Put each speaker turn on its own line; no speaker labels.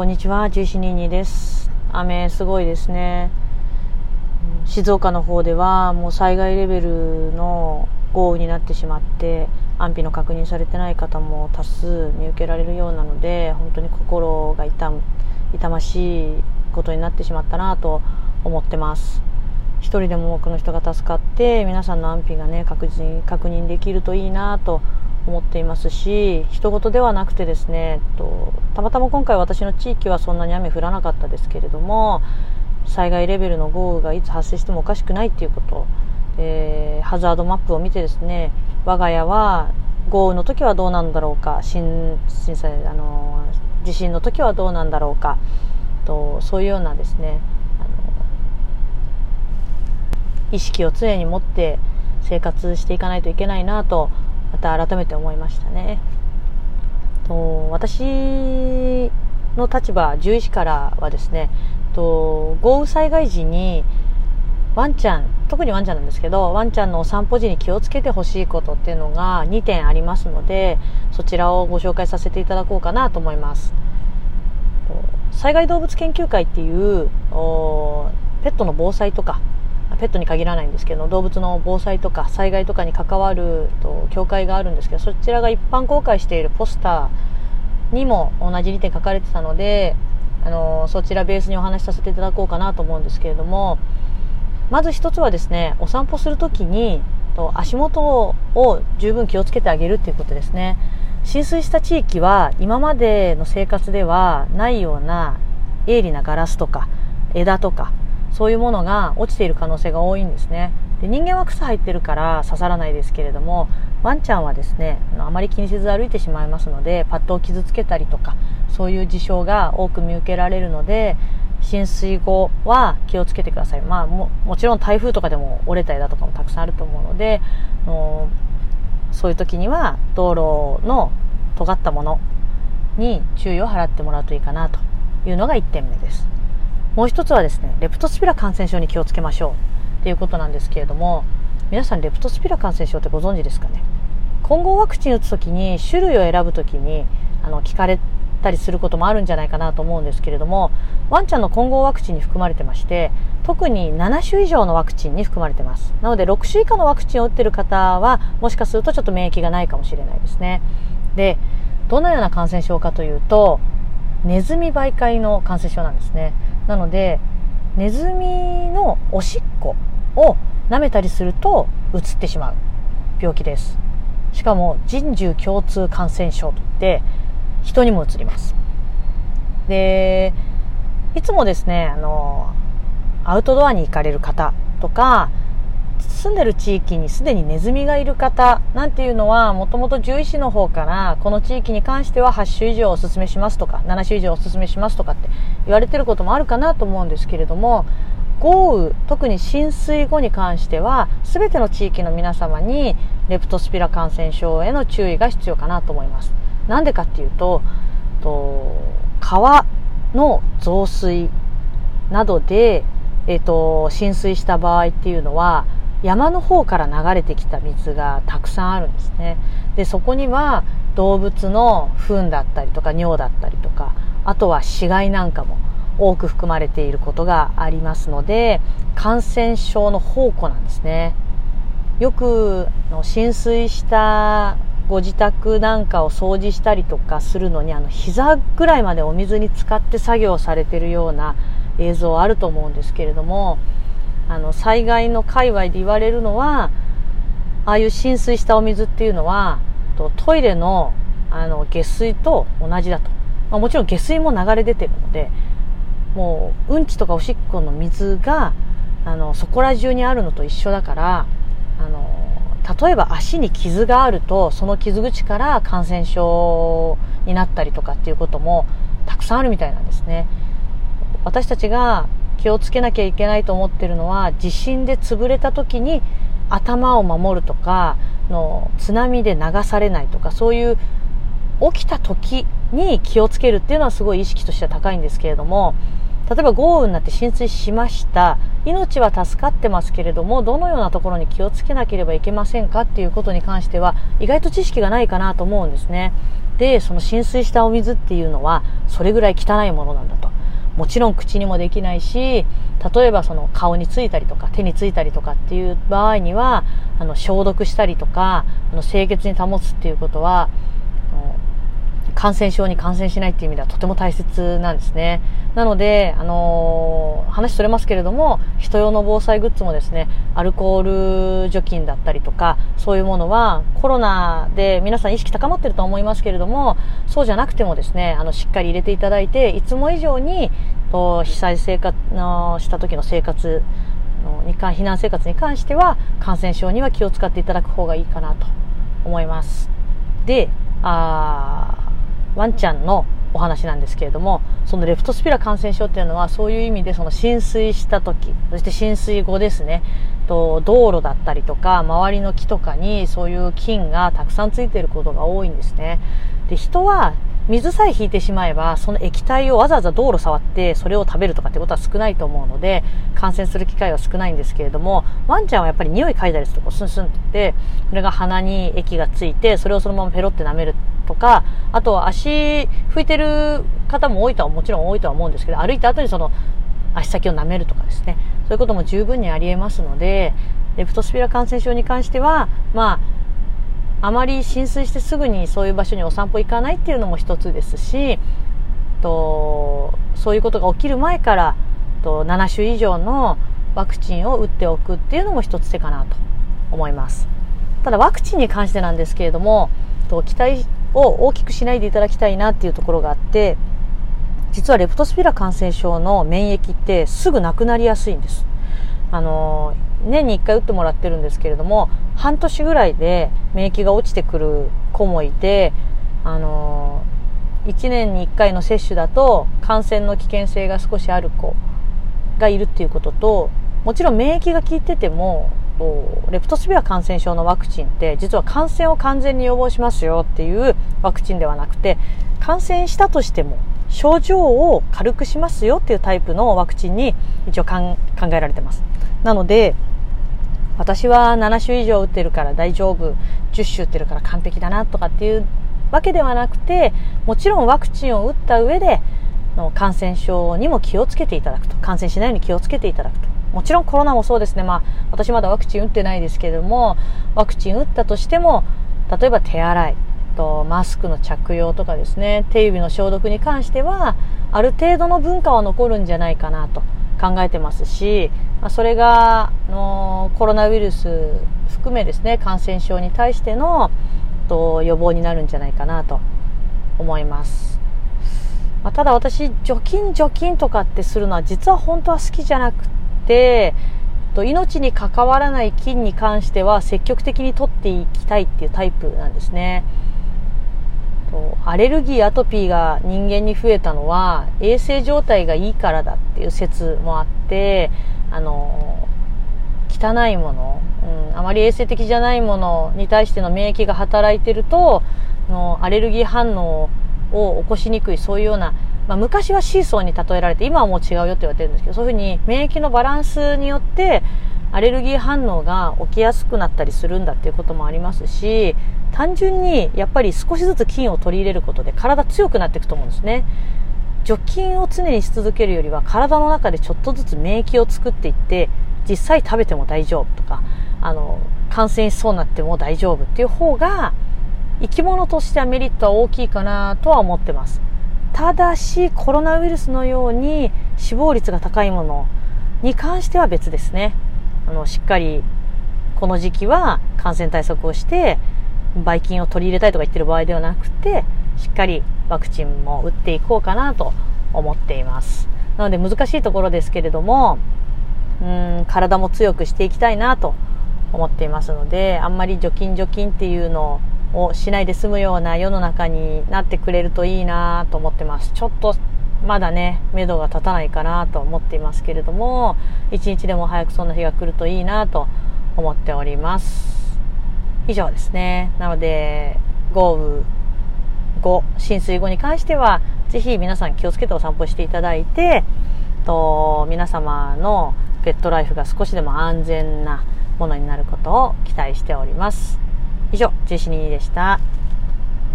こんにちは、1122です。雨すごいですね。静岡の方ではもう災害レベルの豪雨になってしまって安否の確認されてない方も多数見受けられるようなので本当に心が痛痛ましいことになってしまったなと思ってます一人でも多くの人が助かって皆さんの安否がね確認確認できるといいなと思っていますし人事ではなくてですねとたまたま今回私の地域はそんなに雨降らなかったですけれども災害レベルの豪雨がいつ発生してもおかしくないっていうこと、えー、ハザードマップを見てですね我が家は豪雨の時はどうなんだろうか震震災あの地震の時はどうなんだろうかとそういうようなですね意識を常に持って生活していかないといけないなとまた改めて思いましたね。と私の立場獣医師からはですねと豪雨災害時にワンちゃん特にワンちゃんなんですけどワンちゃんのお散歩時に気をつけてほしいことっていうのが2点ありますのでそちらをご紹介させていただこうかなと思います災害動物研究会っていうペットの防災とかペットに限らないんですけど動物の防災とか災害とかに関わると協会があるんですけどそちらが一般公開しているポスターにも同じ2点書かれてたのであのそちらベースにお話しさせていただこうかなと思うんですけれどもまず一つはですねお散歩する時にと足元を十分気をつけてあげるっていうことですね。浸水した地域は今までの生活ではないような鋭利なガラスとか枝とかそういうものが落ちている可能性が多いんですね。で人間は草入ってるから刺さらないですけれどもワンちゃんはですねあまり気にせず歩いてしまいますのでパッドを傷つけたりとかそういう事象が多く見受けられるので浸水後は気をつけてください、まあ、ももちろん台風とかでも折れた枝とかもたくさんあると思うのでのそういう時には道路の尖ったものに注意を払ってもらうといいかなというのが1点目です。もう一つはですねレプトスピラ感染症に気をつけましょうということなんですけれども皆さんレプトスピラ感染症ってご存知ですかね？混合ワクチン打つ時に種類を選ぶ時にあの聞かれたりすることもあるんじゃないかなと思うんですけれどもワンちゃんの混合ワクチンに含まれてまして特に7種以上のワクチンに含まれてます。なので6種以下のワクチンを打ってる方はもしかするとちょっと免疫がないかもしれないですね。でどのような感染症かというとネズミ媒介の感染症なんですね。なのでネズミのおしっこを舐めたりするとうつってしまう病気です。しかも人獣共通感染症といって人にもうつります。でいつもですねあのアウトドアに行かれる方とか住んでる地域にすでにネズミがいる方なんていうのはもともと獣医師の方からこの地域に関しては8種以上おすすめしますとか7種以上おすすめしますとかって言われてることもあるかなと思うんですけれども豪雨特に浸水後に関しては全ての地域の皆様にレプトスピラ感染症への注意が必要かなと思います。なんでかっていうとと川の増水などで、えーと、浸水した場合っていうのは山の方から流れてきた水がたくさんあるんですね。でそこには動物の糞だったりとか尿だったりとかあとは死骸なんかも多く含まれていることがありますので感染症の宝庫なんですね。よく浸水したご自宅なんかを掃除したりとかするのにあの膝ぐらいまでお水に浸かって作業されてるような映像あると思うんですけれどもあの災害の界隈で言われるのはああいう浸水したお水っていうのはトイレのあの下水と同じだと、まあ、もちろん下水も流れ出てるのでもううんちとかおしっこの水があのそこら中にあるのと一緒だからあの例えば足に傷があるとその傷口から感染症になったりとかっていうこともたくさんあるみたいなんですね。私たちが気をつけなきゃいけないと思ってるのは地震で潰れた時に頭を守るとかの津波で流されないとかそういう起きた時に気をつけるっていうのはすごい意識としては高いんですけれども例えば豪雨になって浸水しました。命は助かってますけれどもどのようなところに気をつけなければいけませんかっていうことに関しては意外と知識がないかなと思うんですね。でその浸水したお水っていうのはそれぐらい汚いものなんだともちろん口にもできないし例えばその顔についたりとか手についたりとかっていう場合にはあの消毒したりとかあの清潔に保つっていうことは感染症に感染しないっていう意味ではとても大切なんですね。なので、あのー、話それますけれども、人用の防災グッズもですね、アルコール除菌だったりとか、そういうものはコロナで皆さん意識高まってると思いますけれども、そうじゃなくてもですね、あの、しっかり入れていただいて、いつも以上に、と被災生活のした時の生活のに避難生活に関しては、感染症には気を使っていただく方がいいかなと思います。で、あワンちゃんのお話なんですけれども、そのレプトスピラ感染症っていうのは、そういう意味でその浸水した時、そして浸水後ですね、と道路だったりとか、周りの木とかにそういう菌がたくさんついていることが多いんですね。で、人は水さえ引いてしまえば、その液体をわざわざ道路触ってそれを食べるとかってことは少ないと思うので、感染する機会は少ないんですけれども、ワンちゃんはやっぱり匂い嗅いだりするとこうスンスンってってそれが鼻に液がついて、それをそのままペロって舐めるとか、あとは足拭いてる方も多いとはもちろん多いとは思うんですけど、歩いた後にその足先を舐めるとかですね、そういうことも十分にあり得ますので、レプトスピラ感染症に関しては、まあ、あまり浸水してすぐにそういう場所にお散歩行かないっていうのも一つですしとそういうことが起きる前からと7種以上のワクチンを打っておくっていうのも一つ手かなと思います。ただワクチンに関してなんですけれどもと期待を大きくしないでいただきたいなっていうところがあって実はレプトスピラ感染症の免疫ってすぐなくなりやすいんです。あの年に1回打ってもらってるんですけれども半年ぐらいで免疫が落ちてくる子もいてあの1年に1回の接種だと感染の危険性が少しある子がいるっていうことともちろん免疫が効いててもレプトスピア感染症のワクチンって実は感染を完全に予防しますよっていうワクチンではなくて感染したとしても症状を軽くしますよっていうタイプのワクチンに一応考えられてます。なので、私は7種以上打ってるから大丈夫、10種打ってるから完璧だなとかっていうわけではなくて、もちろんワクチンを打った上で、の感染症にも気をつけていただくと。感染しないように気をつけていただくと。もちろんコロナもそうですね。まあ、私まだワクチン打ってないですけれども、ワクチン打ったとしても、例えば手洗い、とマスクの着用とかですね、手指の消毒に関しては、ある程度の文化は残るんじゃないかなと考えてますし、まあ、それがのコロナウイルス含めですね感染症に対してのと予防になるんじゃないかなと思います、まあ、ただ私除菌除菌とかってするのは実は本当は好きじゃなくてと命に関わらない菌に関しては積極的に取っていきたいっていうタイプなんですね。とアレルギーアトピーが人間に増えたのは衛生状態がいいからだっていう説もあってあの汚いもの、うん、あまり衛生的じゃないものに対しての免疫が働いてるとのアレルギー反応を起こしにくいそういうような、まあ、昔はシーソーに例えられて今はもう違うよって言われてるんですけどそういうふうに免疫のバランスによってアレルギー反応が起きやすくなったりするんだっていうこともありますし単純にやっぱり少しずつ菌を取り入れることで体強くなっていくと思うんですね。除菌を常にし続けるよりは体の中でちょっとずつ免疫を作っていって実際食べても大丈夫とかあの感染しそうになっても大丈夫っていう方が生き物としてはメリットは大きいかなとは思ってます。ただしコロナウイルスのように死亡率が高いものに関しては別ですね。あのしっかりこの時期は感染対策をしてばい菌を取り入れたいとか言ってる場合ではなくてしっかりワクチンも打っていこうかなと思っています。なので難しいところですけれどもうん体も強くしていきたいなと思っていますのであんまり除菌除菌っていうのををしないで済むような世の中になってくれるといいなと思ってます。ちょっとまだね目処が立たないかなと思っていますけれども一日でも早くそんな日が来るといいなと思っております。以上ですね。なので豪雨後浸水後に関してはぜひ皆さん気をつけてお散歩していただいてと皆様のペットライフが少しでも安全なものになることを期待しております。以上、ジェシニーでした。